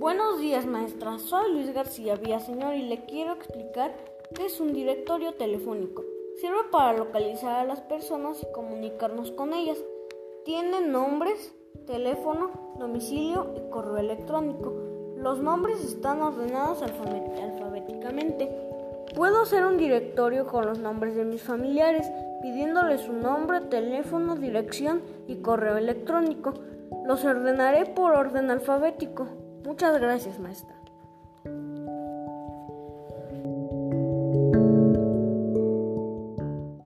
Buenos días, maestra. Soy Luis García Villaseñor y le quiero explicar qué es un directorio telefónico. Sirve para localizar a las personas y comunicarnos con ellas. Tiene nombres, teléfono, domicilio y correo electrónico. Los nombres están ordenados alfabéticamente. Puedo hacer un directorio con los nombres de mis familiares, pidiéndoles su nombre, teléfono, dirección y correo electrónico. Los ordenaré por orden alfabético. Muchas gracias, maestra.